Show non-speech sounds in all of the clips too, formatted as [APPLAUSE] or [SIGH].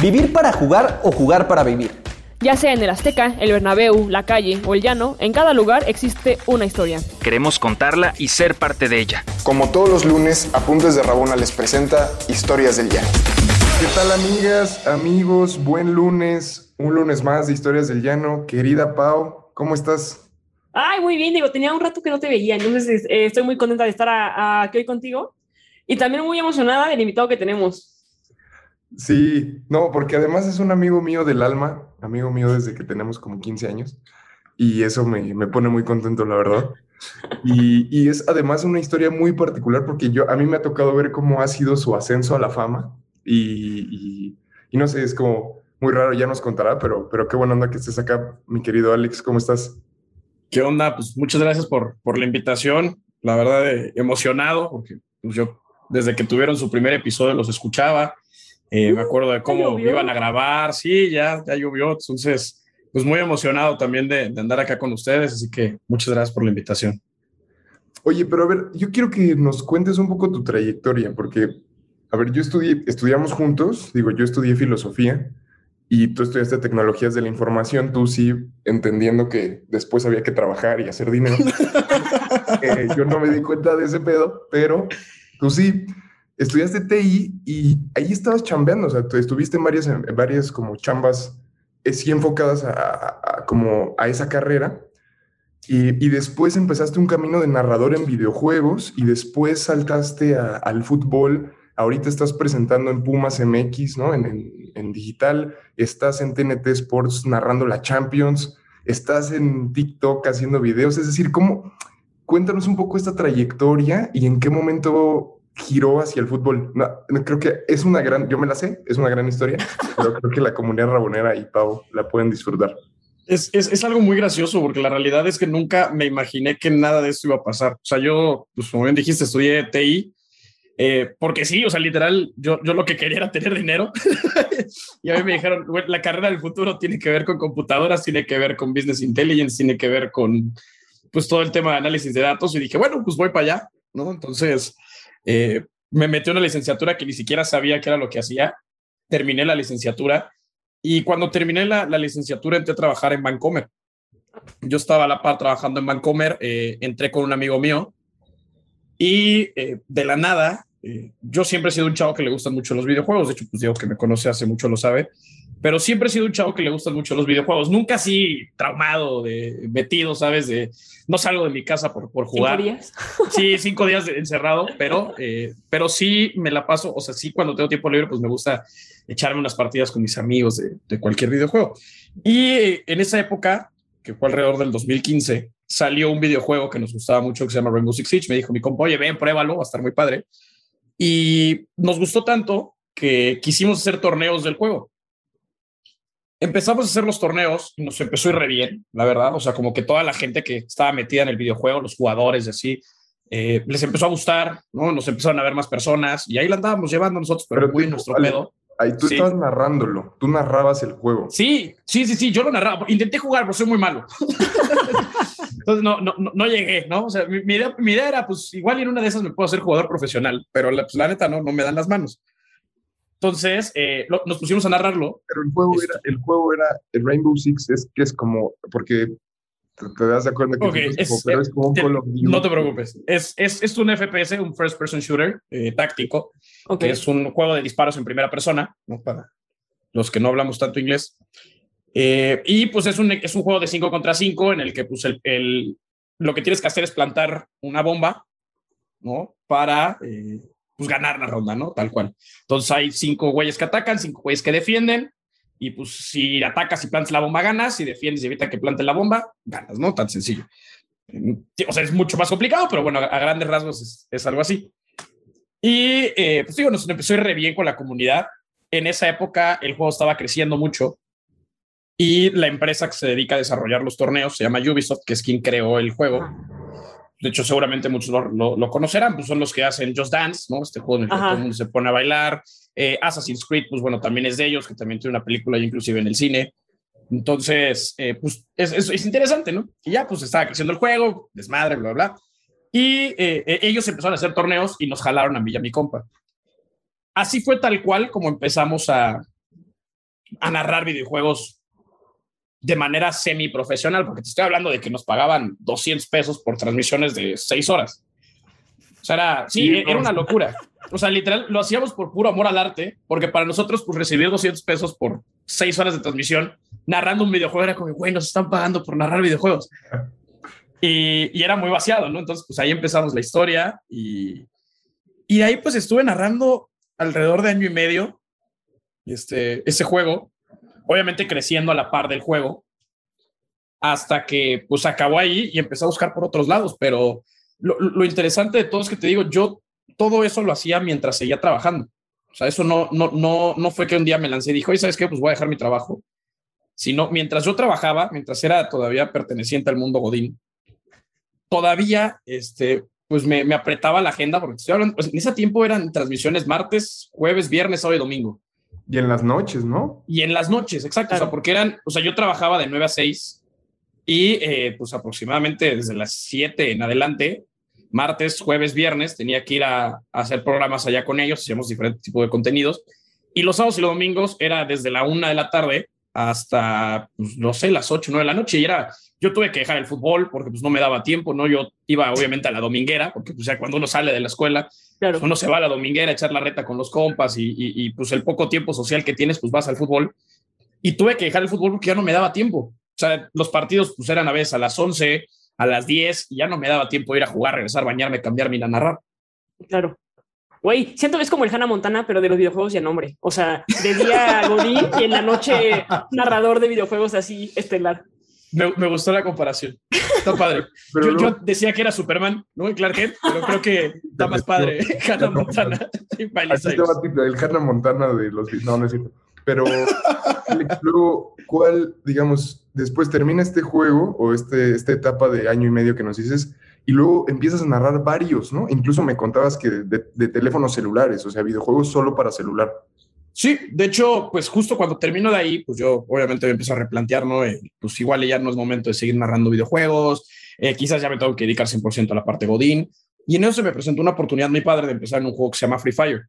Vivir para jugar o jugar para vivir. Ya sea en el Azteca, el Bernabéu, la calle o el llano, en cada lugar existe una historia. Queremos contarla y ser parte de ella. Como todos los lunes, Apuntes de Rabona les presenta Historias del Llano. ¿Qué tal amigas, amigos? Buen lunes, un lunes más de Historias del Llano. Querida Pau, ¿cómo estás? Ay, muy bien, digo, tenía un rato que no te veía, entonces eh, estoy muy contenta de estar aquí hoy contigo y también muy emocionada del invitado que tenemos. Sí, no, porque además es un amigo mío del alma, amigo mío desde que tenemos como 15 años, y eso me, me pone muy contento, la verdad. Y, y, es además una historia muy particular porque yo, a mí me ha tocado ver cómo ha sido su ascenso a la fama, y, y, no sé, es como muy raro, ya nos contará, pero, pero qué buena onda que estés acá, mi querido Alex, ¿cómo estás? ¿Qué onda? Pues muchas gracias por, por la invitación, la verdad, eh, emocionado, porque pues, yo desde que tuvieron su primer episodio los escuchaba eh, me acuerdo de cómo iban a grabar, sí, ya, ya llovió, entonces, pues muy emocionado también de, andar acá con ustedes, así que muchas gracias por la invitación. Oye, pero a ver, yo quiero que nos cuentes un poco tu trayectoria, porque, a ver, yo estudié, estudiamos juntos, digo, yo estudié filosofía y tú estudiaste tecnologías de la información, tú sí, entendiendo que después había que trabajar y hacer dinero. [LAUGHS] Eh, yo no me di cuenta de ese pedo, pero tú sí estudiaste TI y ahí estabas chambeando, o sea, estuviste en varias, en varias como chambas eh, sí enfocadas a, como a esa carrera y, y, después empezaste un camino de narrador en videojuegos y después saltaste al fútbol. Ahorita estás presentando en Pumas MX, ¿no? En, en, digital. Estás en TNT Sports narrando la Champions. Estás en TikTok haciendo videos. Es decir, ¿cómo? Cuéntanos un poco esta trayectoria y en qué momento giró hacia el fútbol. creo que es una gran, yo me la sé, es una gran historia, pero creo que la comunidad rabonera y Pau la pueden disfrutar. Es, es, es, algo muy gracioso porque la realidad es que nunca me imaginé que nada de esto iba a pasar. O sea, yo, pues como bien dijiste, estudié TI, eh, porque sí, o sea, literal, yo, yo lo que quería era tener dinero. [LAUGHS] y a mí me dijeron, la carrera del futuro tiene que ver con computadoras, tiene que ver con business intelligence, tiene que ver con, pues, todo el tema de análisis de datos. Y dije, bueno, pues voy para allá, ¿no? Entonces, eh, me metí en una licenciatura que ni siquiera sabía qué era lo que hacía. Terminé la licenciatura y cuando terminé la, licenciatura entré a trabajar en Vancomer. Yo estaba a la par trabajando en Vancomer, eh, entré con un amigo mío y eh, de la nada, yo siempre he sido un chavo que le gustan mucho los videojuegos. De hecho, pues digo que me conoce hace mucho lo sabe pero siempre he sido un chavo que le gustan mucho los videojuegos. Nunca así traumado, de metido, ¿sabes? De, no salgo de mi casa por, por jugar. ¿Cinco días? [LAUGHS] Sí, cinco días encerrado, pero, eh, pero sí me la paso, o sea, sí cuando tengo tiempo libre, pues me gusta echarme unas partidas con mis amigos de, de cualquier videojuego. Y eh, en esa época, que fue alrededor del 2015, salió un videojuego que nos gustaba mucho que se llama Rainbow Six Siege. Me dijo mi compa, oye, ven, pruébalo, va a estar muy padre. Y nos gustó tanto que quisimos hacer torneos del juego empezamos a hacer los torneos y nos empezó a ir re bien, la verdad. O sea, como que toda la gente que estaba metida en el videojuego, los jugadores y así, eh, les empezó a gustar, ¿no? Nos empezaron a ver más personas y ahí la andábamos llevando nosotros, pero, muy nuestro pedo. Ahí tú estabas narrándolo, tú narrabas el juego. Sí, sí, sí, sí, yo lo narraba. Intenté jugar, pero soy muy malo. [LAUGHS] Entonces no, no, no, llegué, ¿no? O sea, mi, idea, mi, idea, era, pues igual en una de esas me puedo hacer jugador profesional, pero la, pues, la neta no, no me dan las manos. Entonces, eh, nos pusimos a narrarlo. Pero el juego, era, el juego era, el Rainbow Six es que es como, porque te, das de acuerdo que es, como, pero es como un Call of Duty. No te preocupes, es, es, es un FPS, un First Person Shooter eh, táctico, que es un juego de disparos en primera persona, ¿no? para los que no hablamos tanto inglés. Eh, y pues es un, es un juego de 5 contra 5 en el que pues el, el, lo que tienes que hacer es plantar una bomba, ¿no? Para pues ganar la ronda, ¿no? Tal cual. Entonces hay cinco güeyes que atacan, cinco güeyes que defienden, y pues si atacas y plantas la bomba, ganas, si defiendes y evita que planten la bomba, ganas, ¿no? Tan sencillo. O sea, es mucho más complicado, pero bueno, a, grandes rasgos es, algo así. Y eh, pues digo, nos empezó a ir re bien con la comunidad. En esa época el juego estaba creciendo mucho y la empresa que se dedica a desarrollar los torneos se llama Ubisoft, que es quien creó el juego de hecho seguramente muchos lo, conocerán, pues son los que hacen Just Dance, ¿no? Este juego en el que todo el mundo se pone a bailar. Eh, Assassin's Creed, pues bueno, también es de ellos, que también tiene una película inclusive en el cine. Entonces, eh, pues es, es, interesante, ¿no? Y ya, pues estaba creciendo el juego, desmadre, bla, bla. Y eh, ellos empezaron a hacer torneos y nos jalaron a mí y a mi compa. Así fue tal cual como empezamos a, a narrar videojuegos de manera semiprofesional, porque te estoy hablando de que nos pagaban 200 pesos por transmisiones de 6 horas. O sea, era, sí, era una locura. O sea, literal, lo hacíamos por puro amor al arte, porque para nosotros, pues recibir 200 pesos por 6 horas de transmisión, narrando un videojuego, era como, güey, nos están pagando por narrar videojuegos. Y, y era muy vaciado, ¿no? Entonces, pues ahí empezamos la historia y, y de ahí pues estuve narrando alrededor de año y medio este, ese juego, obviamente creciendo a la par del juego, hasta que pues acabó ahí y empecé a buscar por otros lados, pero lo, interesante de todo es que te digo, yo todo eso lo hacía mientras seguía trabajando. O sea, eso no, no, no, no fue que un día me lancé y dijo, oye, ¿sabes qué? Pues voy a dejar mi trabajo. Sino mientras yo trabajaba, mientras era todavía perteneciente al mundo Godín, todavía, este, pues me, me apretaba la agenda, porque estoy hablando, pues, en ese tiempo eran transmisiones martes, jueves, viernes, sábado y domingo. Y en las noches, ¿no? Y en las noches, exacto. O sea, porque eran, o sea, yo trabajaba de 9 a 6 y eh, pues aproximadamente desde las 7 en adelante, martes, jueves, viernes, tenía que ir a, a hacer programas allá con ellos, hacíamos diferentes tipos de contenidos. Y los sábados y los domingos era desde la 1 de la tarde hasta, pues, no sé, las 8, 9 de la noche. Y era, yo tuve que dejar el fútbol porque pues no me daba tiempo, ¿no? Yo iba obviamente a la dominguera, porque pues ya cuando uno sale de la escuela, Claro. uno se va a la dominguera a echar la reta con los compas y, y- y, pues el poco tiempo social que tienes, pues vas al fútbol. Y tuve que dejar el fútbol porque ya no me daba tiempo. O sea, los partidos pues eran a veces a las 11, a las 10, y ya no me daba tiempo de ir a jugar, regresar, bañarme, cambiarme y ir a narrar. Claro. Güey, siento que es como el Hannah Montana, pero de los videojuegos y en nombre. O sea, de día Godín y en la noche narrador de videojuegos así estelar. Me, me gustó la comparación. Está padre. [LAUGHS] Pero yo, luego- yo decía que era Superman, no el Clark Kent, pero creo que está más padre. [LAUGHS] Hannah Montana [LAUGHS] y el Hannah Montana de los... No, no es cierto. Pero Alex, luego, ¿cuál, digamos, después termina este juego o este, esta etapa de año y medio que nos dices y luego empiezas a narrar varios, ¿no? Incluso me contabas que de, de teléfonos celulares, o sea, videojuegos solo para celular. Sí, de hecho, pues justo cuando termino de ahí, pues yo obviamente me empiezo a replantear, ¿no? Eh, pues igual ya no es momento de seguir narrando videojuegos, eh, quizás ya me tengo que dedicar 100% a la parte Godín. Y en eso se me presentó una oportunidad muy padre de empezar en un juego que se llama Free Fire,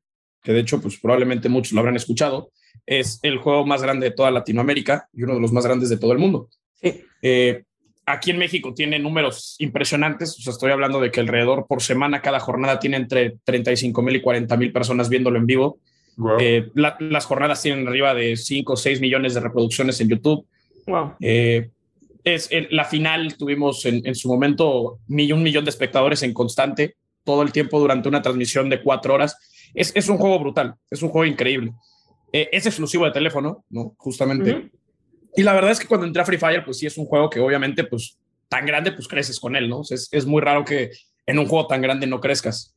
que de hecho, pues probablemente muchos lo habrán escuchado. Es el juego más grande de toda Latinoamérica y uno de los más grandes de todo el mundo. Sí. Eh, aquí en México tiene números impresionantes, o sea, estoy hablando de que alrededor por semana, cada jornada tiene entre 35 mil y 40 mil personas viéndolo en vivo. Guau. Eh, la- las jornadas tienen arriba de 5 o 6 millones de reproducciones en YouTube. Wow. Eh, es en la final tuvimos en, en su momento un millón de espectadores en constante todo el tiempo durante una transmisión de cuatro horas. Es, es un juego brutal, es un juego increíble. Eh, es exclusivo de teléfono, ¿no? Justamente. Ujú. Y la verdad es que cuando entré a Free Fire, pues sí es un juego que obviamente, pues tan grande, pues creces con él, ¿no? O sea, es, es muy raro que en un juego tan grande no crezcas.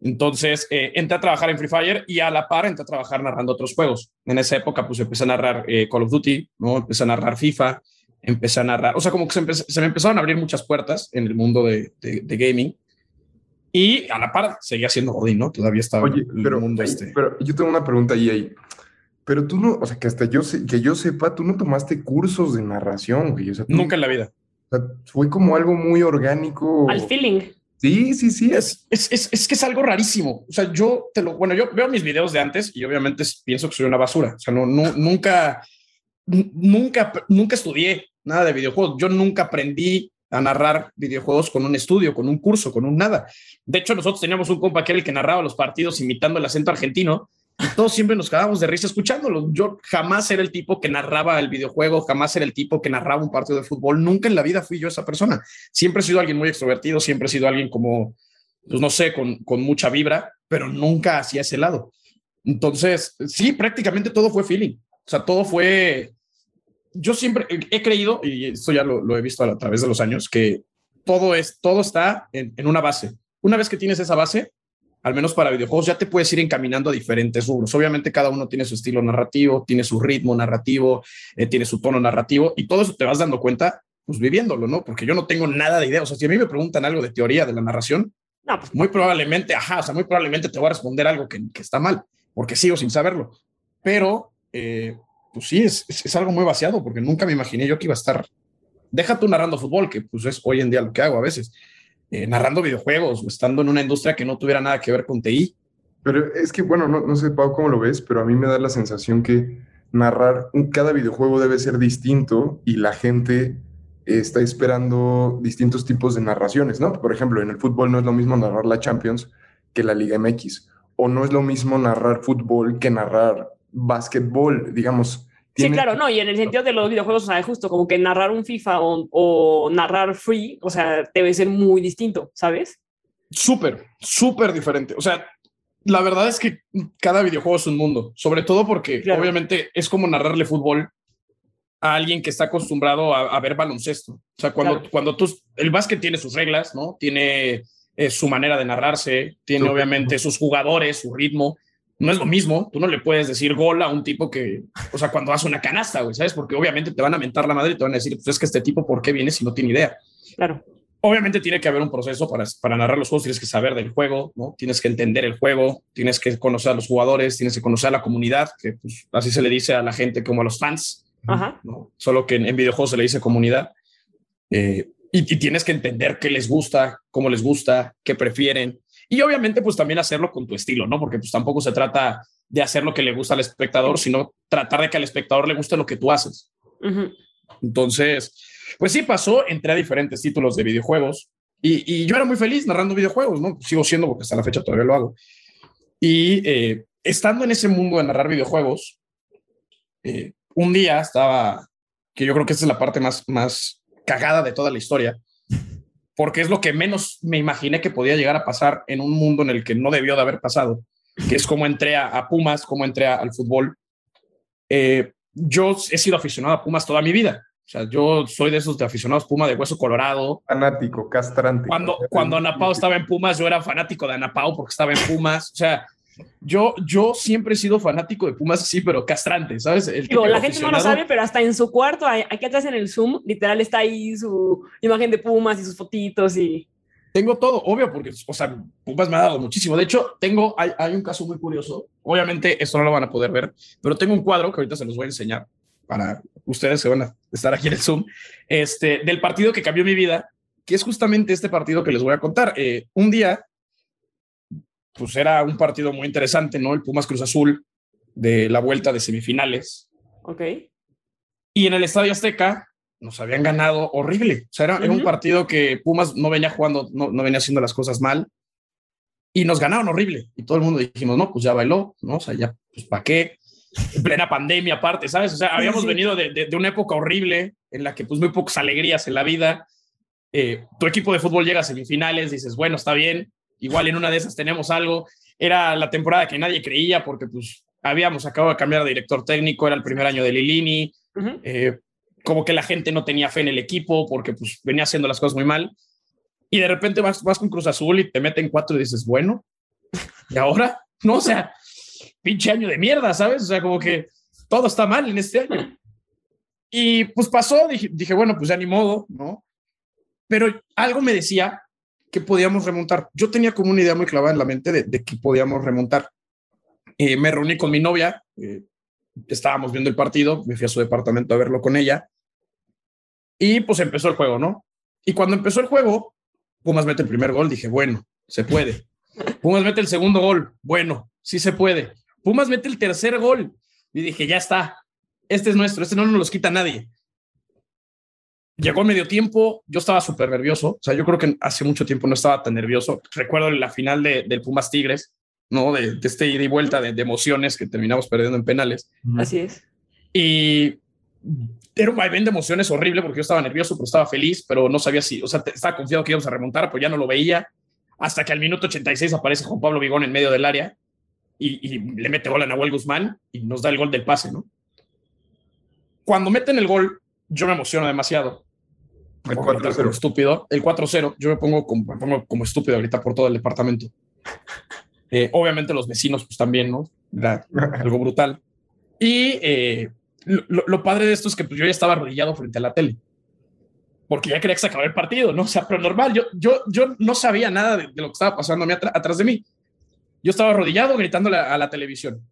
Entonces, eh, entré a trabajar en Free Fire y a la par entré a trabajar narrando otros juegos. En esa época, pues empecé a narrar eh, Call of Duty, ¿no? Empecé a narrar FIFA, empecé a narrar, o sea, como que se, se me empezaron a abrir muchas puertas en el mundo de, de- de gaming. Y a la par seguía siendo Godín, ¿no? Todavía estaba Oye, en el pero, mundo este. pero yo tengo una pregunta ahí, ahí. Pero tú no, o sea, que hasta yo, sé, que yo sepa, tú no tomaste cursos de narración, güey. O sea, tú- Nunca en la vida. o sea, fue como algo muy orgánico. Al feeling. Sí, sí, sí. Es, es, es, es que es algo rarísimo. O sea, yo te lo, bueno, yo veo mis videos de antes y obviamente pienso que soy una basura. O sea, no, no, nunca, nunca, nunca estudié nada de videojuegos. Yo nunca aprendí a narrar videojuegos con un estudio, con un curso, con un nada. De hecho, nosotros teníamos un compa que era el que narraba los partidos imitando el acento argentino todos siempre nos quedábamos de risa escuchándolo. Yo jamás era el tipo que narraba el videojuego, jamás era el tipo que narraba un partido de fútbol. Nunca en la vida fui yo esa persona. Siempre he sido alguien muy extrovertido, siempre he sido alguien como, pues no sé, con, con mucha vibra, pero nunca hacia ese lado. Entonces, sí, prácticamente todo fue feeling. O sea, todo fue. Yo siempre he- creído, y esto ya lo, he visto a, través de los años, que todo, es, todo está en, en una base. Una vez que tienes esa base, al menos para videojuegos, ya te puedes ir encaminando a diferentes rubros. Obviamente, cada uno tiene su estilo narrativo, tiene su ritmo narrativo, eh, tiene su tono narrativo, y todo eso te vas dando cuenta, pues viviéndolo, ¿no? Porque yo no tengo nada de idea. O sea, si a mí me preguntan algo de teoría de la narración, No, pues muy probablemente, ajá, o sea, muy probablemente te voy a responder algo que, que está mal, porque sigo sin saberlo. Pero, eh, pues sí, es, es, es algo muy vaciado, porque nunca me imaginé yo que iba a estar, deja tú narrando fútbol, que pues es hoy en día lo que hago a veces, eh, narrando videojuegos o estando en una industria que no tuviera nada que ver con TI. Pero es que, bueno, no, no sé, Pau, cómo lo ves, pero a mí me da la sensación que narrar, un- cada videojuego debe ser distinto y la gente está esperando distintos tipos de narraciones, ¿no? Por ejemplo, en el fútbol no es lo mismo narrar la Champions que la Liga MX, o no es lo mismo narrar fútbol que narrar básquetbol, digamos. Sí, claro, no, y en el sentido de los videojuegos, o sea, justo como que narrar un FIFA o, o narrar Free, o sea, debe ser muy distinto, ¿sabes? Súper, súper diferente. O sea, la verdad es que cada videojuego es un mundo, sobre todo porque Claro. obviamente es como narrarle fútbol a alguien que está acostumbrado a, a ver baloncesto. O sea, cuando, Claro. cuando tú, el básquet tiene sus reglas, ¿no? Tiene eh, su manera de narrarse, tiene obviamente sus jugadores, su ritmo. No es lo mismo, tú no le puedes decir gol a un tipo que, o sea, cuando hace una canasta, güey, ¿sabes? Porque obviamente te van a mentar la madre y te van a decir, pues es que este tipo, ¿por qué viene si no tiene idea? Claro. Obviamente tiene que haber un proceso para, para narrar los juegos, tienes que saber del juego, ¿no? Tienes que entender el juego, tienes que conocer a los jugadores, tienes que conocer a la comunidad, que pues, así se le dice a la gente como a los fans, Ajá. ¿no? Solo que en, en videojuegos se le dice comunidad. Eh, y, y tienes que entender qué les gusta, cómo les gusta, qué prefieren. Y obviamente pues también hacerlo con tu estilo, ¿no? Porque pues tampoco se trata de hacer lo que le gusta al espectador, sino tratar de que al espectador le guste lo que tú haces. Entonces, pues sí pasó, entré a diferentes títulos de videojuegos y, y yo era muy feliz narrando videojuegos, ¿no? Sigo siendo porque hasta la fecha todavía lo hago. Y eh, estando en ese mundo de narrar videojuegos, eh, un día estaba, que yo creo que esta es la parte más, más cagada de toda la historia, porque es lo que menos me imaginé que podía llegar a pasar en un mundo en el que no debió de haber pasado, que es como entré a, a Pumas, como entré a- al fútbol. Eh, yo he sido aficionado a Pumas toda mi vida. O sea, yo soy de esos de aficionados Puma de hueso colorado. fanático, castrante. Cuando, cuando Anapao estaba en Pumas, yo era fanático de Anapao porque estaba en Pumas. O sea, yo, yo siempre he sido fanático de Pumas así, pero castrante, ¿sabes? El Digo, la gente no lo sabe, pero hasta en su cuarto, aquí atrás en el Zoom, literal está ahí su imagen de Pumas y sus fotitos y... Tengo todo, obvio, porque, o sea, Pumas me ha dado muchísimo. De hecho, tengo, hay, hay un caso muy curioso. Obviamente, esto no lo van a poder ver, pero tengo un cuadro que ahorita se los voy a enseñar para ustedes que van a estar aquí en el Zoom, este, del partido que cambió mi vida, que es justamente este partido que les voy a contar. Eh, un día, pues era un partido muy interesante, ¿no? El Pumas Cruz Azul de la vuelta de semifinales. Ok. Y en el Estadio Azteca nos habían ganado horrible. O sea, era, era un partido que Pumas no venía jugando, no, no venía haciendo las cosas mal. Y nos ganaron horrible. Y todo el mundo dijimos, no, pues ya bailó, ¿no? O sea, ya, pues ¿para qué? En plena pandemia aparte, ¿sabes? O sea, habíamos sí. venido de, de- de una época horrible en la que pues muy pocas alegrías en la vida. Eh, tu equipo de fútbol llega a semifinales, dices, bueno, está bien, igual en una de esas tenemos algo. Era la temporada que nadie creía porque pues habíamos acabado de cambiar de director técnico, era el primer año de Lilini, Ujú. eh, como que la gente no tenía fe en el equipo porque pues venía haciendo las cosas muy mal. Y de repente vas, vas con Cruz Azul y te meten cuatro y dices, bueno, ¿y ahora? [LAUGHS] No, o sea, pinche año de mierda, ¿sabes? O sea, como que todo está mal en este año. Y pues pasó, dije, dije bueno, pues ya ni modo, ¿no? Pero algo me decía que podíamos remontar. Yo tenía como una idea muy clavada en la mente de, de que podíamos remontar. Eh, me reuní con mi novia, eh, estábamos viendo el partido, me fui a su departamento a verlo con ella y pues empezó el juego, ¿no? Y cuando empezó el juego, Pumas mete el primer gol, dije, bueno, se puede. Pumas mete el segundo gol, bueno, sí se puede. Pumas mete el tercer gol y dije, ya está, este es nuestro, este no nos los quita nadie. Llegó el medio tiempo, yo estaba súper nervioso, o sea, yo creo que hace mucho tiempo no estaba tan nervioso. Recuerdo la final de, del Pumas Tigres, ¿no? De, de este ida y vuelta de, de emociones que terminamos perdiendo en penales. Así es. Y era un vaivén de emociones horrible porque yo estaba nervioso, pero estaba feliz, pero no sabía si, o sea, estaba confiado que íbamos a remontar, pero ya no lo veía. Hasta que al minuto 86 aparece Juan Pablo Vigón en medio del área y, y le mete gol a Nahuel Guzmán y nos da el gol del pase, ¿no? Cuando meten el gol, yo me emociono demasiado. El pongo a gritar 4-0. como estúpido. El 4-0, yo me pongo, como, me pongo como estúpido ahorita por todo el departamento. [LAUGHS] Eh, obviamente los vecinos, pues también, ¿no? Era algo brutal. Y eh, lo, lo- padre de esto es que pues, yo ya estaba arrodillado frente a la tele. Porque ya quería que se acabara el partido, ¿no? O sea, pero normal, yo, yo, yo no sabía nada de, de lo que estaba pasando a mí atra- atrás de mí. Yo estaba arrodillado gritándole a, a la televisión.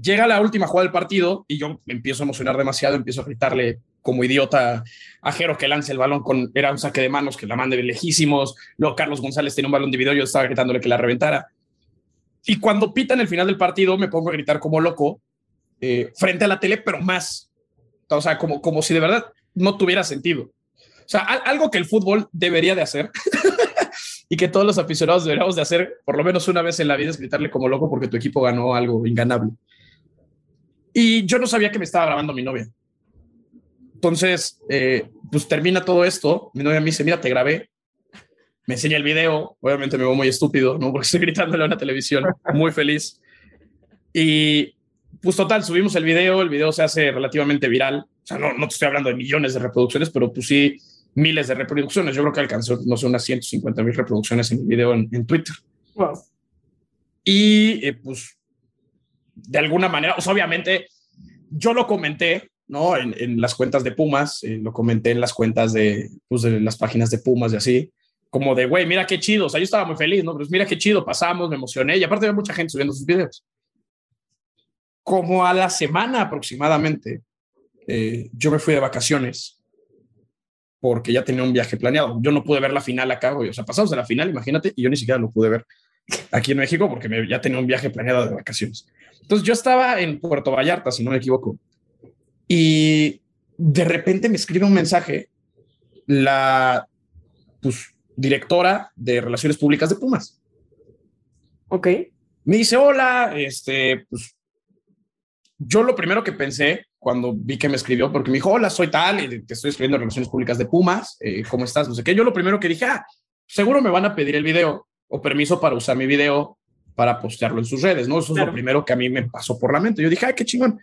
Llega la última jugada del partido y yo empiezo a emocionar demasiado, empiezo a gritarle como idiota a Jero que lance el balón con, era un saque de manos que la mande de lejísimos. Luego Carlos González tenía un balón dividido, yo estaba gritándole que la reventara. Y cuando pitan el final del partido, me pongo a gritar como loco eh, frente a la tele, pero más. O sea, como, como si de verdad no tuviera sentido. O sea, algo que el fútbol debería de hacer [LAUGHS] y que todos los aficionados deberíamos de hacer por lo menos una vez en la vida es gritarle como loco porque tu equipo ganó algo inganable. Y yo no sabía que me estaba grabando mi novia. Entonces, eh, pues termina todo esto. Mi novia me dice, mira, te grabé. Me enseña el video. Obviamente me veo muy estúpido, ¿no? Porque estoy gritándole a una televisión, muy feliz. Y pues total, subimos el video. El video se hace relativamente viral. O sea, no, no te estoy hablando de millones de reproducciones, pero pues sí, miles de reproducciones. Yo creo que alcanzó, no sé, unas 150 mil reproducciones en el video en, Twitter. Wow. Y eh, pues, de alguna manera, o sea, obviamente, yo lo comenté, ¿no? En, las cuentas de Pumas, eh, lo comenté en las cuentas de, pues, de las páginas de Pumas y así, como de, güey, mira qué chido. O sea, yo estaba muy feliz, ¿no? Pues mira qué chido, pasamos, me emocioné. Y aparte había mucha gente subiendo sus videos. Como a la semana aproximadamente, eh, yo me fui de vacaciones porque ya tenía un viaje planeado. Yo no pude ver la final acá, güey. O sea, pasamos de la final, imagínate, y yo ni siquiera lo pude ver aquí en México porque me, ya tenía un viaje planeado de vacaciones. Entonces yo estaba en Puerto Vallarta, si no me equivoco, y de repente me escribe un mensaje la pues, directora de Relaciones Públicas de Pumas. Ok. Me dice, hola, este, pues yo lo primero que pensé cuando vi que me escribió, porque me dijo, hola, soy tal, y te estoy escribiendo Relaciones Públicas de Pumas, eh, ¿cómo estás? No sé qué. Yo lo primero que dije, ah, seguro me van a pedir el video o permiso para usar mi video para postearlo en sus redes, ¿no? Eso es lo primero que a mí me pasó por la mente. Yo dije, ay, qué chingón.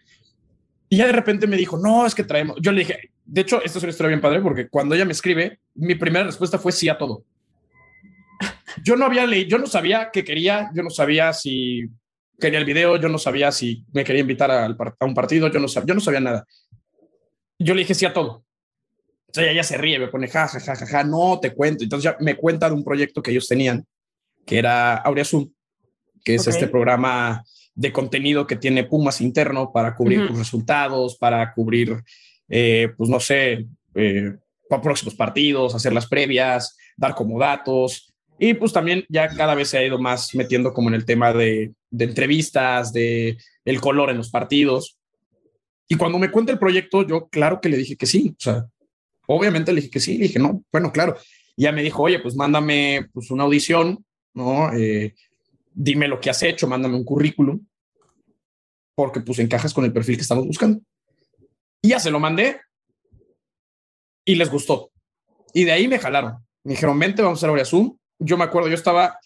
Y ya de repente me dijo, no, es que traemos. Yo le dije, de hecho, esto es una historia bien padre, porque cuando ella me escribe, mi primera respuesta fue sí a todo. Yo no había leído, yo no sabía qué quería, yo no sabía si quería el video, yo no sabía si me quería invitar a, un partido, yo no, sabía, yo no sabía nada. Yo le dije sí a todo. O sea, ella se ríe, me pone ja, ja, ja, ja, ja, no te cuento. Entonces ya me cuenta de un proyecto que ellos tenían, que era Aurea Zoom, que es este programa de contenido que tiene Pumas interno para cubrir tus resultados, para cubrir, eh, pues no sé, eh, próximos partidos, hacer las previas, dar como datos, y pues también ya cada vez se ha ido más metiendo como en el tema de, de entrevistas, de el color en los partidos. Y cuando me cuenta el proyecto, yo claro que le dije que sí. O sea, obviamente le dije que sí. Le dije, no, bueno, claro. Y ya me dijo, oye, pues mándame pues una audición, ¿no? Eh, dime lo que has hecho, mándame un currículum, porque pues encajas con el perfil que estamos buscando. Y ya se lo mandé y les gustó. Y de ahí me jalaron. Me dijeron, vente, vamos a hacer Zoom yo me acuerdo, yo estaba,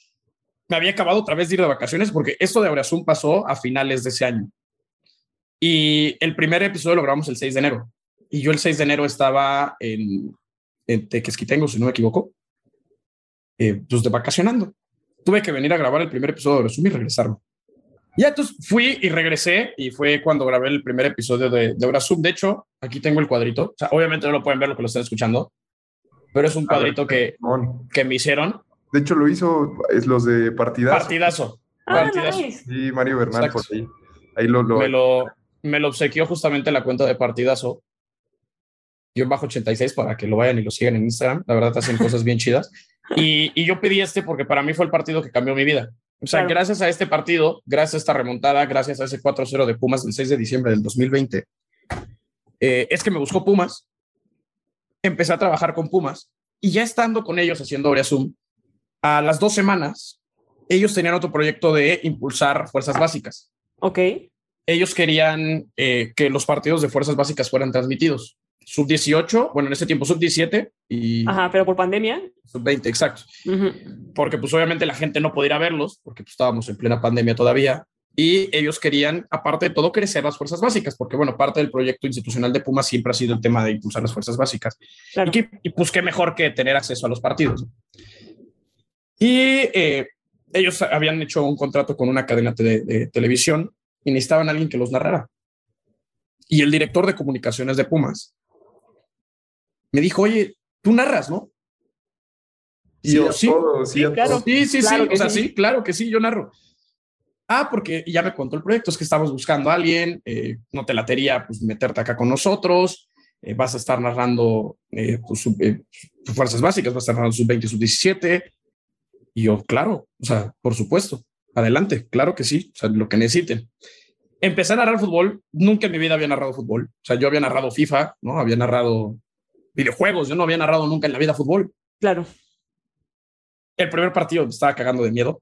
me había acabado otra vez de ir de vacaciones porque esto de Aureazum pasó a finales de ese año. Y el primer episodio lo grabamos el 6 de enero. Y yo el 6 de enero estaba en, en Tequesquitengo, si no me equivoco, eh, pues de vacacionando. Tuve que venir a grabar el primer episodio de Aureazum y regresarme. Ya entonces fui y regresé y fue cuando grabé el primer episodio de, de Aureazum. De hecho, aquí tengo el cuadrito. O sea, obviamente no lo pueden ver lo que lo están escuchando, pero es un cuadrito que, que me hicieron de hecho, lo hizo es los de Partidazo. Partidazo. Ah, partidazo. Sí, Mario Bernal por ahí. Ahí lo, Me, lo, me lo obsequió justamente en la cuenta de Partidazo. Yo bajo 86 para que lo vayan y lo sigan en Instagram. La verdad, hacen cosas bien chidas. Y, y, yo pedí este porque para mí fue el partido que cambió mi vida. O sea, gracias a este partido, gracias a esta remontada, gracias a ese 4-0 de Pumas del 6 de diciembre del 2020, eh, es que me buscó Pumas, empecé a trabajar con Pumas y ya estando con ellos haciendo Zoom, a las dos semanas, ellos tenían otro proyecto de impulsar fuerzas básicas. Ok. Ellos querían eh, que los partidos de fuerzas básicas fueran transmitidos. Sub 18, bueno, en ese tiempo sub 17 y... Ajá, pero por pandemia. Sub 20, exacto. Porque pues obviamente la gente no podía verlos porque pues, estábamos en plena pandemia todavía. Y ellos querían, aparte de todo, crecer las fuerzas básicas, porque bueno, parte del proyecto institucional de Puma siempre ha sido el tema de impulsar las fuerzas básicas. Y, y, pues qué mejor que tener acceso a los partidos. Y eh, ellos habían hecho un contrato con una cadena de, televisión y necesitaban a alguien que los narrara. Y el director de comunicaciones de Pumas me dijo, oye, tú narras, ¿no? Y yo, sí, sí, claro. sí, sí, sí, o sea, sí. claro que sí, yo narro. Ah, porque ya me contó el proyecto, es que estamos buscando a alguien, eh, no te latería pues meterte acá con nosotros, eh, vas a estar narrando tus, fuerzas básicas, vas a estar narrando sus 20 y sus 17, y yo, claro, o sea, por supuesto, adelante, claro que sí, o sea, lo que necesiten. empecé a narrar fútbol. Nunca en mi vida había narrado fútbol. O sea, yo había narrado FIFA, ¿no? Había narrado videojuegos. Yo no había narrado nunca en la vida fútbol. Claro. El primer partido me estaba cagando de miedo.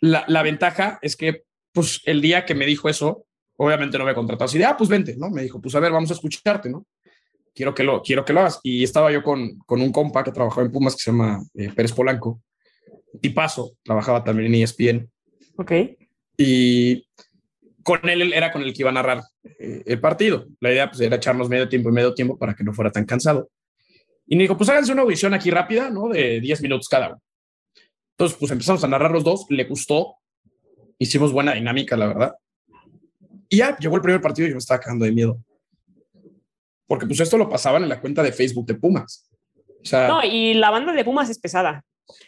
La, la ventaja es que, pues, el día que me dijo eso, obviamente no me contratado así de, ah, pues vente, ¿no? Me dijo, pues a ver, vamos a escucharte, ¿no? Quiero que lo, quiero que lo hagas. Y estaba yo con, con un compa que trabajaba en Pumas que se llama eh, Pérez Polanco. Tipazo, trabajaba también en ESPN. Ok. Y con él era con el que iba a narrar eh, el partido. La idea pues, era echarnos medio tiempo y medio tiempo para que no fuera tan cansado. Y me dijo, pues háganse una audición aquí rápida, ¿no? De 10 minutos cada uno. Entonces, pues empezamos a narrar los dos, le gustó, hicimos buena dinámica, la verdad. Y ya llegó el primer partido y yo me estaba cagando de miedo. Porque pues esto lo pasaban en la cuenta de Facebook de Pumas. O sea, No, y la banda de Pumas es pesada.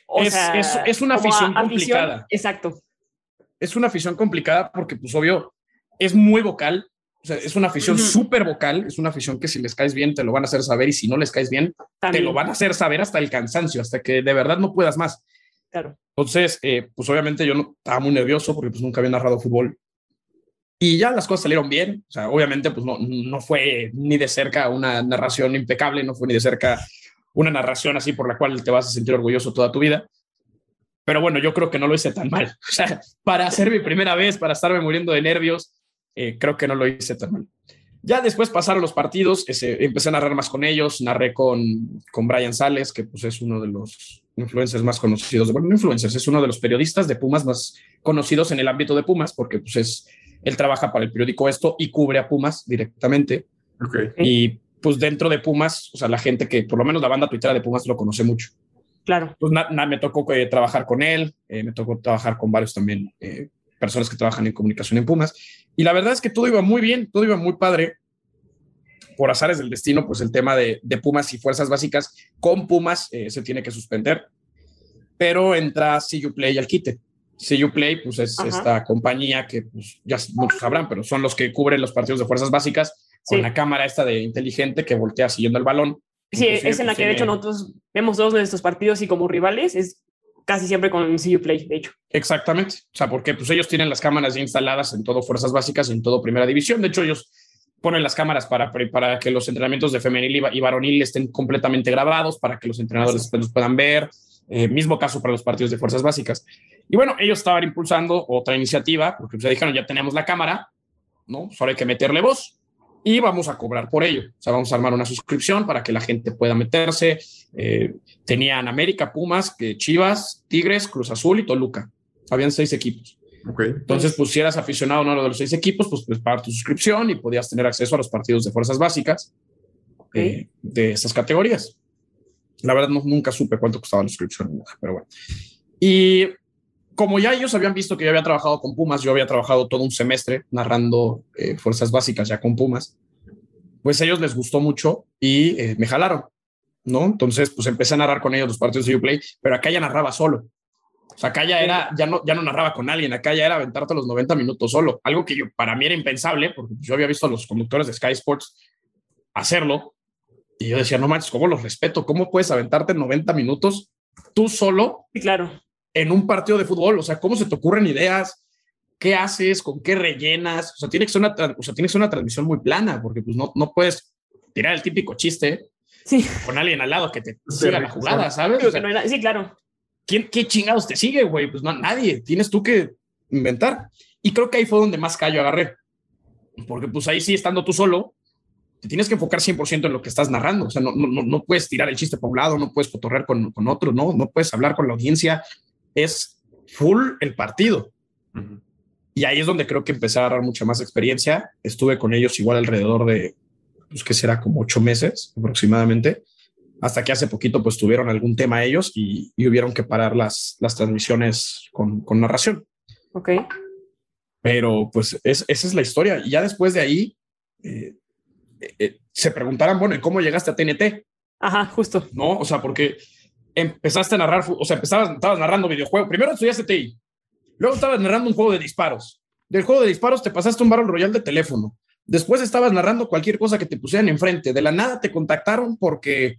O Es- sea, es- es una afición a- complicada. Exacto. Es una afición complicada porque, pues obvio, es muy vocal. O sea, es una afición Ujú. súper vocal. Es una afición que si les caes bien, te lo van a hacer saber. Y si no les caes bien, te lo van a hacer saber hasta el cansancio, hasta que de verdad no puedas más. Claro. Entonces, eh, pues obviamente yo no, estaba muy nervioso porque pues nunca había narrado fútbol. Y ya las cosas salieron bien. O sea, obviamente pues no, no fue ni de cerca una narración impecable, no fue ni de cerca una narración así por la cual te vas a sentir orgulloso toda tu vida. Pero bueno, yo creo que no lo hice tan mal. [LAUGHS] O sea, para hacer mi primera vez, para estarme muriendo de nervios, eh, creo que no lo hice tan mal. Ya después pasaron los partidos, ese, empecé a narrar más con ellos, narré con, con Brian Sales, que pues es uno de los influencers más conocidos, bueno, no influencers, es uno de los periodistas de Pumas más conocidos en el ámbito de Pumas, porque pues es, él trabaja para el periódico Esto y cubre a Pumas directamente. Ok. Y pues dentro de Pumas, o sea, la gente que, por lo menos la banda tuitera de Pumas lo conoce mucho. Claro. Pues na- na- me tocó eh, trabajar con él, eh, me tocó trabajar con varios también eh, personas que trabajan en comunicación en Pumas. Y la verdad es que todo iba muy bien, todo iba muy padre. Por azares del destino, pues el tema de, de Pumas y fuerzas básicas con Pumas se tiene que suspender. Pero entra CU Play al quite. CU Play, pues es Ajá. esta compañía que pues, ya muchos sabrán, pero son los que cubren los partidos de fuerzas básicas con Sí. la cámara esta de inteligente que voltea siguiendo el balón. Sí, Inclusive, es en la pues, que de hecho nosotros vemos todos nuestros partidos y como rivales es casi siempre con CU Play, de hecho. Exactamente. O sea, porque pues ellos tienen las cámaras ya instaladas en todo Fuerzas Básicas, en todo Primera División. De hecho, ellos ponen las cámaras para, para que los entrenamientos de femenil y va- y varonil estén completamente grabados, para que los entrenadores después los puedan ver. Eh, mismo caso para los partidos de Fuerzas Básicas. Y bueno, ellos estaban impulsando otra iniciativa, porque pues, ya dijeron, ya tenemos la cámara, ¿no? Solo hay que meterle voz y vamos a cobrar por ello. O sea, vamos a armar una suscripción para que la gente pueda meterse. Eh, tenían América, Pumas, que Chivas, Tigres, Cruz Azul y Toluca. Habían seis equipos. Entonces, pues si eras aficionado a uno de los seis equipos, pues puedes pagar tu suscripción y podías tener acceso a los partidos de fuerzas básicas eh, de estas categorías. La verdad, no, nunca supe cuánto costaba la suscripción, pero bueno. Y como ya ellos habían visto que yo había trabajado con Pumas, yo había trabajado todo un semestre narrando eh, fuerzas básicas ya con Pumas, pues a ellos les gustó mucho y eh, me jalaron, ¿no? Entonces, pues empecé a narrar con ellos los partidos de Uplay, pero acá ya narraba solo. O sea, acá ya era, ya no, ya no narraba con alguien, acá ya era aventarte los 90 minutos solo, algo que yo, para mí era impensable, porque yo había visto a los conductores de Sky Sports hacerlo, y yo decía, no manches, ¿cómo los respeto? ¿Cómo puedes aventarte 90 minutos tú solo Sí, claro. En un partido de fútbol? O sea, ¿cómo se te ocurren ideas? ¿Qué haces? ¿Con qué rellenas? O sea, tiene que ser una, o sea, tiene que ser una transmisión muy plana, porque pues no, no puedes tirar el típico chiste Sí, con alguien al lado que te Sí, siga la sí. jugada, ¿sabes? O sea, no era- sí, claro. ¿quién, ¿qué chingados te sigue, güey? Pues no, nadie. Tienes tú que inventar. Y creo que ahí fue donde más callo agarré. Porque pues ahí sí, estando tú solo, te tienes que enfocar 100% en lo que estás narrando. O sea, no, no, no- no puedes tirar el chiste para un lado, no puedes cotorrear con, con otro, no, no puedes hablar con la audiencia. Es full el partido. Y ahí es donde creo que empecé a agarrar mucha más experiencia. Estuve con ellos igual alrededor de, pues que será como ocho meses aproximadamente, hasta que hace poquito pues tuvieron algún tema ellos y, y hubieron que parar las, las transmisiones con, con narración. Ok. Pero pues es, esa es la historia. Y ya después de ahí eh, eh, se preguntarán, bueno, ¿y cómo llegaste a TNT? Ajá, justo. ¿No? O sea, porque empezaste a narrar, o sea, empezabas, estabas narrando videojuegos. Primero estudiaste TI, luego estabas narrando un juego de disparos. Del juego de disparos te pasaste un Battle Royale de teléfono. Después estabas narrando cualquier cosa que te pusieran enfrente. De la nada te contactaron porque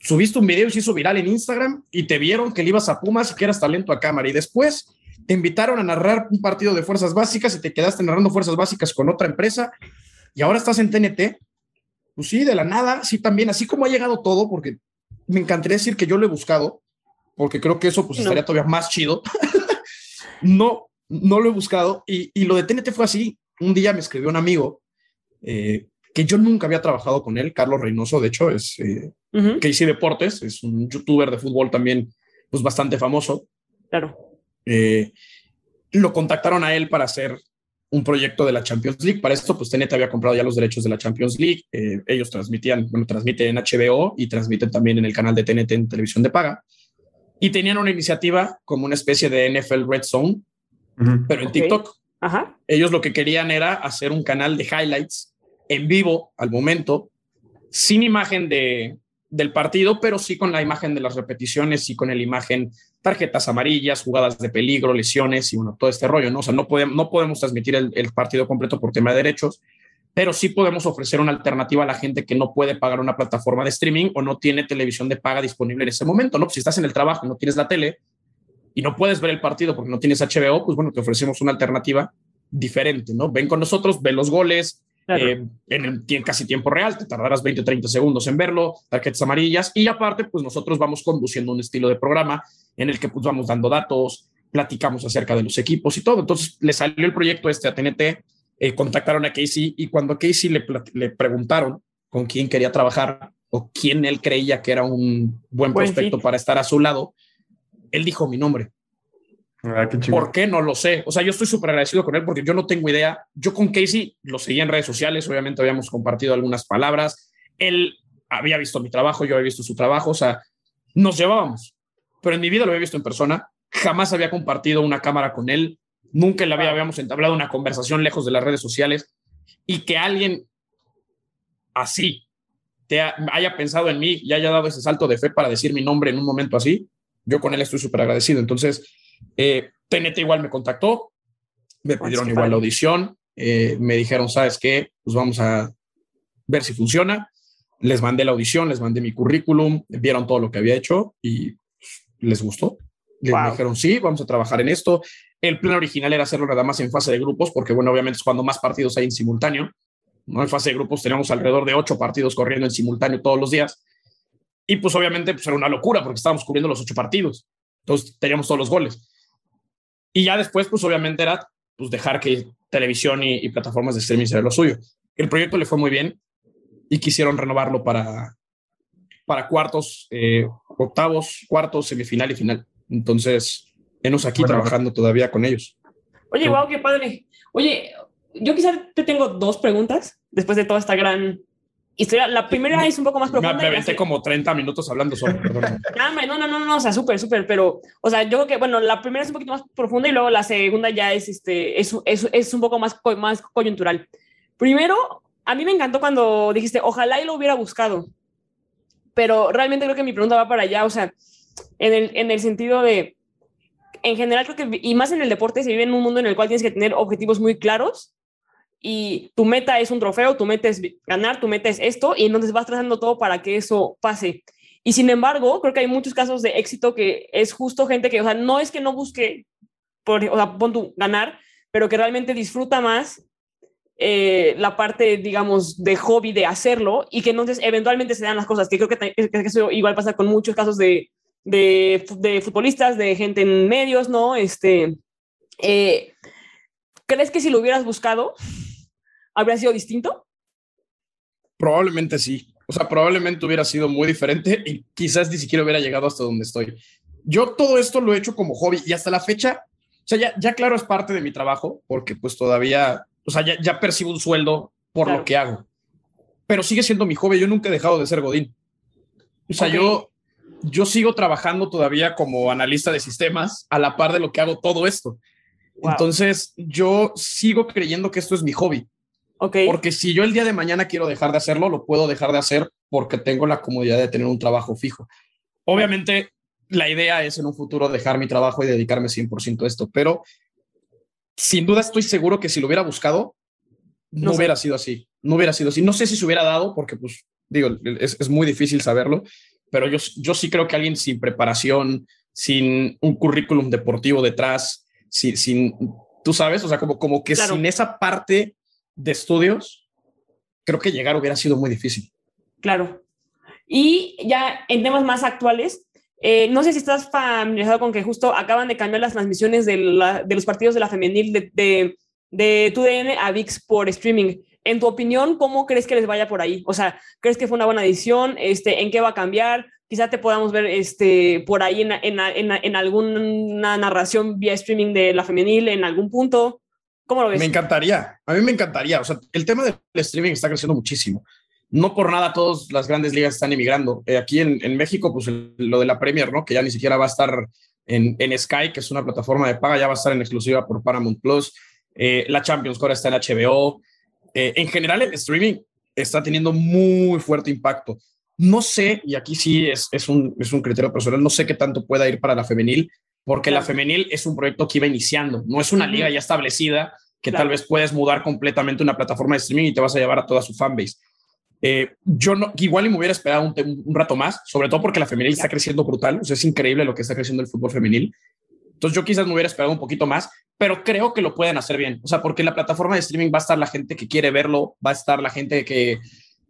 subiste un video y se hizo viral en Instagram y te vieron que le ibas a Pumas y que eras talento a cámara. Y después te invitaron a narrar un partido de fuerzas básicas y te quedaste narrando fuerzas básicas con otra empresa y ahora estás en TNT. Pues sí, de la nada, sí también, así como ha llegado todo, porque me encantaría decir que yo lo he buscado, porque creo que eso pues No. estaría todavía más chido. [LAUGHS] no, no lo he buscado y, y lo de TNT fue así. Un día me escribió un amigo eh, que yo nunca había trabajado con él, Carlos Reynoso, de hecho, es eh, Casey Deportes, es un youtuber de fútbol también, pues bastante famoso. Claro. Eh, lo contactaron a él para hacer un proyecto de la Champions League. Para esto, pues TNT había comprado ya los derechos de la Champions League. Eh, ellos transmitían, bueno, transmiten en HBO y transmiten también en el canal de TNT en televisión de paga. Y tenían una iniciativa como una especie de NFL Red Zone, pero en Ok. TikTok. Ajá. Ellos lo que querían era hacer un canal de highlights en vivo al momento, sin imagen de, del partido, pero sí con la imagen de las repeticiones y con la imagen tarjetas amarillas, jugadas de peligro, lesiones y bueno, todo este rollo, ¿no? O sea, no podemos, no podemos transmitir el, partido completo por tema de derechos, pero sí podemos ofrecer una alternativa a la gente que no puede pagar una plataforma de streaming o no tiene televisión de paga disponible en ese momento, ¿no? Pues si estás en el trabajo y no tienes la tele y no puedes ver el partido porque no tienes HBO, pues bueno, te ofrecemos una alternativa diferente, ¿no? Ven con nosotros, ven los goles, Claro. eh, en, casi tiempo real, te tardarás 20 o 30 segundos en verlo, tarjetas amarillas y aparte, pues nosotros vamos conduciendo un estilo de programa en el que pues vamos dando datos, platicamos acerca de los equipos y todo. Entonces le salió el proyecto este a TNT, eh, contactaron a Casey y cuando a Casey le, preguntaron con quién quería trabajar o quién él creía que era un buen Buen prospecto fit. para estar a su lado, él dijo mi nombre. Ah, qué. ¿Por qué? No lo sé. O sea, yo estoy súper agradecido con él porque yo no tengo idea. Yo con Casey lo seguía en redes sociales, obviamente habíamos compartido algunas palabras. Él había visto mi trabajo, yo había visto su trabajo, o sea, nos llevábamos. Pero en mi vida lo había visto en persona, jamás había compartido una cámara con él, nunca le había, habíamos entablado una conversación lejos de las redes sociales y que alguien así te ha- haya pensado en mí y haya dado ese salto de fe para decir mi nombre en un momento así, yo con él estoy súper agradecido. Entonces, eh, TNT igual me contactó, me Pues, pidieron igual la audición, eh, me dijeron, ¿sabes qué? Pues vamos a ver si funciona. Les mandé la audición, les mandé mi currículum, vieron todo lo que había hecho y les gustó. Les Wow. dijeron, sí, vamos a trabajar en esto. El plan original era hacerlo nada más en fase de grupos, porque bueno, obviamente es cuando más partidos hay en simultáneo. ¿no? En fase de grupos teníamos alrededor de ocho partidos corriendo en simultáneo todos los días. Y pues obviamente pues, era una locura porque estábamos cubriendo los ocho partidos. Entonces teníamos todos los goles. Y ya después, pues obviamente era pues, dejar que televisión y, y plataformas de streaming sea lo suyo. El proyecto le fue muy bien y quisieron renovarlo para, para cuartos, eh, octavos, cuartos, semifinal y final. Entonces, enos aquí Bueno, trabajando todavía con ellos. Oye, wow, qué padre. Oye, yo quizá te tengo dos preguntas después de toda esta gran historia. La primera es un poco más Me, profunda. me la aventé como 30 minutos hablando solo, [LAUGHS] perdón. No, no, no, no, o sea, súper, súper, pero, o sea, yo creo que, bueno, la primera es un poquito más profunda y luego la segunda ya es, este, es, es, es un poco más, más coyuntural. Primero, a mí me encantó cuando dijiste, ojalá y lo hubiera buscado, pero realmente creo que mi pregunta va para allá, o sea, en el, en el sentido de, en general creo que, y más en el deporte, se vive en un mundo en el cual tienes que tener objetivos muy claros y tu meta es un trofeo, tu meta es ganar, tu meta es esto, y entonces vas trazando todo para que eso pase. Y sin embargo, creo que hay muchos casos de éxito que es justo gente que, o sea, no es que no busque, por, o sea, pon tu ganar, pero que realmente disfruta más eh, la parte, digamos, de hobby de hacerlo y que entonces eventualmente se dan las cosas, que creo que, que eso igual pasa con muchos casos de, de, de futbolistas, de gente en medios, ¿no? Este, eh, ¿Crees que si lo hubieras buscado, habría sido distinto? Probablemente sí. O sea, probablemente hubiera sido muy diferente y quizás ni siquiera hubiera llegado hasta donde estoy. Yo todo esto lo he hecho como hobby y hasta la fecha, o sea, ya, ya claro es parte de mi trabajo porque pues todavía, o sea, ya, ya percibo un sueldo por Claro. lo que hago, pero sigue siendo mi hobby. Yo nunca he dejado de ser Godín. O sea, yo, yo sigo trabajando todavía como analista de sistemas a la par de lo que hago todo esto. Wow. Entonces, yo sigo creyendo que esto es mi hobby. Ok. Porque si yo el día de mañana quiero dejar de hacerlo, lo puedo dejar de hacer porque tengo la comodidad de tener un trabajo fijo. Obviamente, la idea es en un futuro dejar mi trabajo y dedicarme 100% a esto, pero sin duda estoy seguro que si lo hubiera buscado, no, No sé. hubiera sido así. No hubiera sido así. No sé si se hubiera dado, porque pues digo, es, es muy difícil saberlo, pero yo, yo sí creo que alguien sin preparación, sin un currículum deportivo detrás, sin, sin tú sabes, o sea, como, como que Claro. sin esa parte de estudios, creo que llegar hubiera sido muy difícil. Claro. Y ya en temas más actuales, eh, no sé si estás familiarizado con que justo acaban de cambiar las transmisiones de, la- de los partidos de la femenil de, de, de TUDN a VIX por streaming. En tu opinión, ¿cómo crees que les vaya por ahí? O sea, ¿crees que fue una buena decisión? Este, ¿En qué va a cambiar? Quizá te podamos ver este, por ahí en, en, en, en alguna narración vía streaming de la femenil en algún punto. ¿Cómo lo ves? Me encantaría, a mí me encantaría. O sea, el tema del streaming está creciendo muchísimo. No por nada todas las grandes ligas están emigrando. Eh, aquí en, en México, pues el- lo de la Premier, ¿no? Que ya ni siquiera va a estar en, en Sky, que es una plataforma de paga, ya va a estar en exclusiva por Paramount Plus. Eh, la Champions ahora está en HBO. Eh, en general, el streaming está teniendo muy fuerte impacto. No sé, y aquí sí es, es, un, es un criterio personal, no sé qué tanto pueda ir para la femenil, porque la femenil es un proyecto que iba iniciando, no es una liga ya establecida que Claro. tal vez puedes mudar completamente una plataforma de streaming y te vas a llevar a toda su fanbase. Eh, yo no, igual y me hubiera esperado un, rato más, sobre todo porque la femenil está creciendo brutal, o sea, es increíble lo que está creciendo el fútbol femenil. Entonces yo quizás me hubiera esperado un poquito más, pero creo que lo pueden hacer bien, o sea, porque en la plataforma de streaming va a estar la gente que quiere verlo, va a estar la gente que,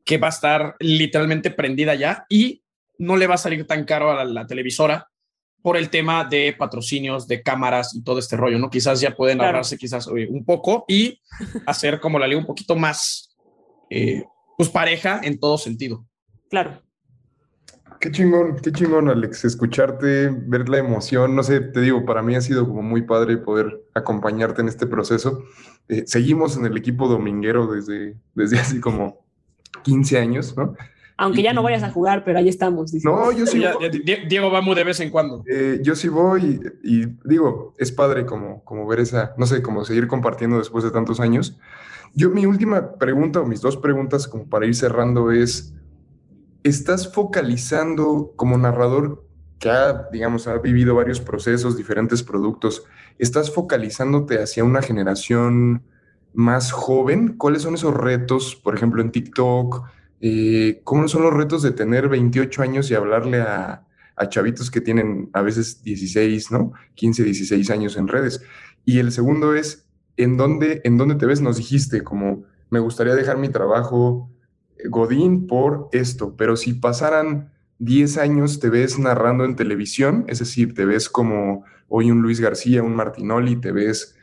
que va a estar literalmente prendida ya y no le va a salir tan caro a la, la televisora por el tema de patrocinios, de cámaras y todo este rollo, ¿no? Quizás ya pueden Claro. ahorrarse quizás oye, un poco y [LAUGHS] hacer como la liga un poquito más, eh, pues pareja en todo sentido. Claro. Qué chingón, qué chingón, Alex, escucharte, ver la emoción. No sé, te digo, para mí ha sido como muy padre poder acompañarte en este proceso. Eh, seguimos en el equipo dominguero desde, desde [LAUGHS] hace como 15 años, ¿no? Aunque ya no vayas a jugar, pero ahí estamos. dice. No, yo sí, Ya- Die- Diego va muy de vez en cuando. eh, yo sí voy y, y digo, es padre como, como ver esa, no sé, como seguir compartiendo después de tantos años. Yo mi última pregunta o mis dos preguntas como para ir cerrando es, ¿estás focalizando como narrador que ha, digamos, ha vivido varios procesos, diferentes productos, ¿estás focalizándote hacia una generación más joven? ¿Cuáles son esos retos, por ejemplo, en TikTok? Eh, ¿Cómo son los retos de tener 28 años y hablarle a, a chavitos que tienen a veces 16, ¿no? 15, 16 años en redes? Y el segundo es, ¿en dónde, en dónde te ves? Nos dijiste como, me gustaría dejar mi trabajo eh, Godín por esto, pero si pasaran 10 años te ves narrando en televisión, es decir, te ves como hoy un Luis García, un Martinoli, te ves,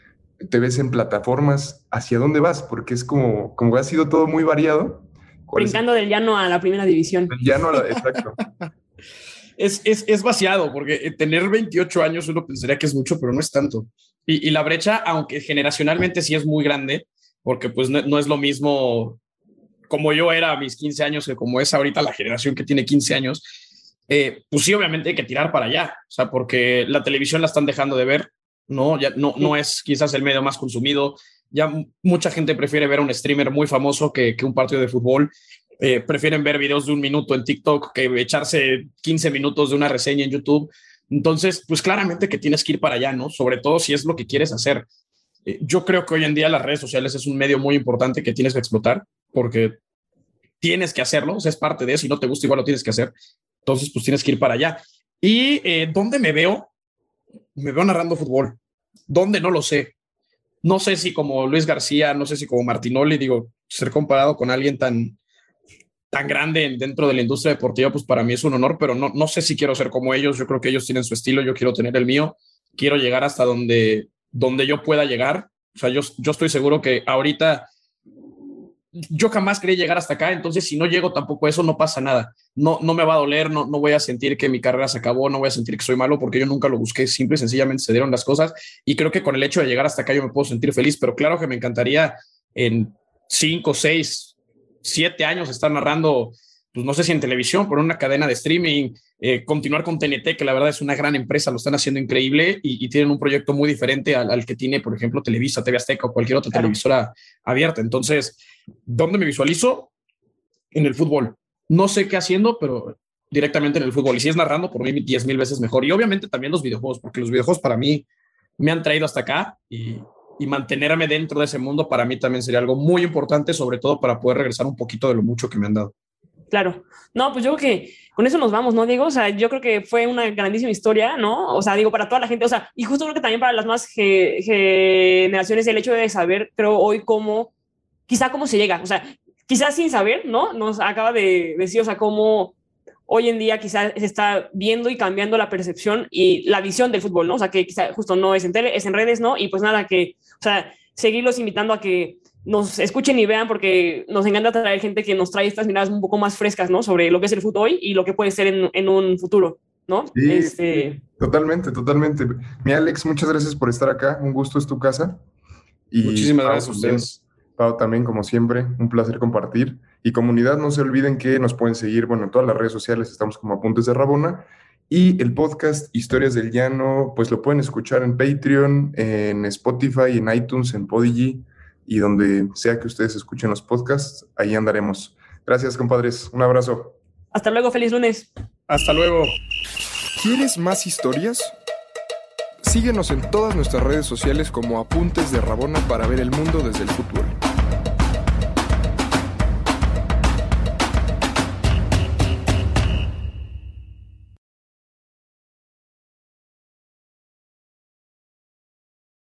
te ves en plataformas, ¿hacia dónde vas? Porque es como, como ha sido todo muy variado. ¿Cuál es el- Brincando del llano a la primera división. Ya no, la- exacto. [LAUGHS] Es, es, es vaciado, porque eh, tener 28 años uno pensaría que es mucho, pero no es tanto. Y, y la brecha, aunque generacionalmente sí es muy grande, porque pues no, no es lo mismo como yo era a mis 15 años que como es ahorita la generación que tiene 15 años, eh, pues sí, obviamente hay que tirar para allá, o sea, porque la televisión la están dejando de ver, ¿no? Ya no, no es quizás el medio más consumido, ya mucha gente prefiere ver a un streamer muy famoso que, que un partido de fútbol, eh, prefieren ver videos de un minuto en TikTok que echarse 15 minutos de una reseña en YouTube. Entonces, pues claramente que tienes que ir para allá, ¿no? Sobre todo si es lo que quieres hacer. Eh, yo creo que hoy en día las redes sociales es un medio muy importante que tienes que explotar porque tienes que hacerlo, o es parte de eso, si no te gusta igual lo tienes que hacer. Entonces, pues tienes que ir para allá. ¿Y eh, dónde me veo? Me veo narrando fútbol. ¿Dónde? No lo sé. No sé si como Luis García, no sé si como Martinoli, digo, ser comparado con alguien tan, tan grande en- dentro de la industria deportiva, pues para mí es un honor, pero no, no sé si quiero ser como ellos. Yo creo que ellos tienen su estilo, yo quiero tener el mío. Quiero llegar hasta donde, donde yo pueda llegar. O sea, yo, yo estoy seguro que ahorita yo jamás quería llegar hasta acá, entonces si no llego tampoco a eso, no pasa nada. No, no me va a doler, no, no voy a sentir que mi carrera se acabó, no voy a sentir que soy malo porque yo nunca lo busqué, simple sencillamente se dieron las cosas y creo que con el hecho de llegar hasta acá yo me puedo sentir feliz, pero claro que me encantaría en cinco, seis, siete años estar narrando, pues no sé si en televisión, en una cadena de streaming, eh, continuar con TNT, que la verdad es una gran empresa, lo están haciendo increíble y, y tienen un proyecto muy diferente al, al, que tiene, por ejemplo, Televisa, TV Azteca o cualquier otra claro. televisora abierta. Entonces, ¿dónde me visualizo? En el fútbol. No sé qué haciendo, pero directamente en el fútbol. Y si es narrando, por mí 10 mil veces mejor. Y obviamente también los videojuegos, porque los videojuegos para mí me han traído hasta acá y, y mantenerme dentro de ese mundo para mí también sería algo muy importante, sobre todo para poder regresar un poquito de lo mucho que me han dado. Claro. No, pues yo creo que con eso nos vamos, ¿no, Diego? O sea, yo creo que fue una grandísima historia, ¿no? O sea, digo, para toda la gente, o sea, y justo creo que también para las más generaciones, el hecho de saber, creo, hoy cómo, quizá cómo se llega, o sea, quizás sin saber, ¿no? Nos acaba de decir, o sea, cómo hoy en día quizás se está viendo y cambiando la percepción y la visión del fútbol, ¿no? O sea, que quizá justo no es en tele, es en redes, ¿no? Y pues nada, que, o sea, seguirlos invitando a que nos escuchen y vean porque nos encanta traer gente que nos trae estas miradas un poco más frescas, ¿no? Sobre lo que es el fútbol hoy y lo que puede ser en, en un futuro, ¿no? Sí, Este, totalmente, totalmente. Mi Alex, muchas gracias por estar acá. Un gusto es tu casa. Y Muchísimas Pau, gracias a ustedes. Pau, también, como siempre, un placer compartir. Y comunidad, no se olviden que nos pueden seguir, bueno, en todas las redes sociales estamos como Apuntes de Rabona. Y el podcast Historias del Llano, pues lo pueden escuchar en Patreon, en Spotify, en iTunes, en Podigy y donde sea que ustedes escuchen los podcasts, ahí andaremos. Gracias, compadres. Un abrazo. hasta luego, feliz lunes. Hasta luego. ¿Quieres más historias? Síguenos en todas nuestras redes sociales como Apuntes de Rabona para ver el mundo desde el fútbol.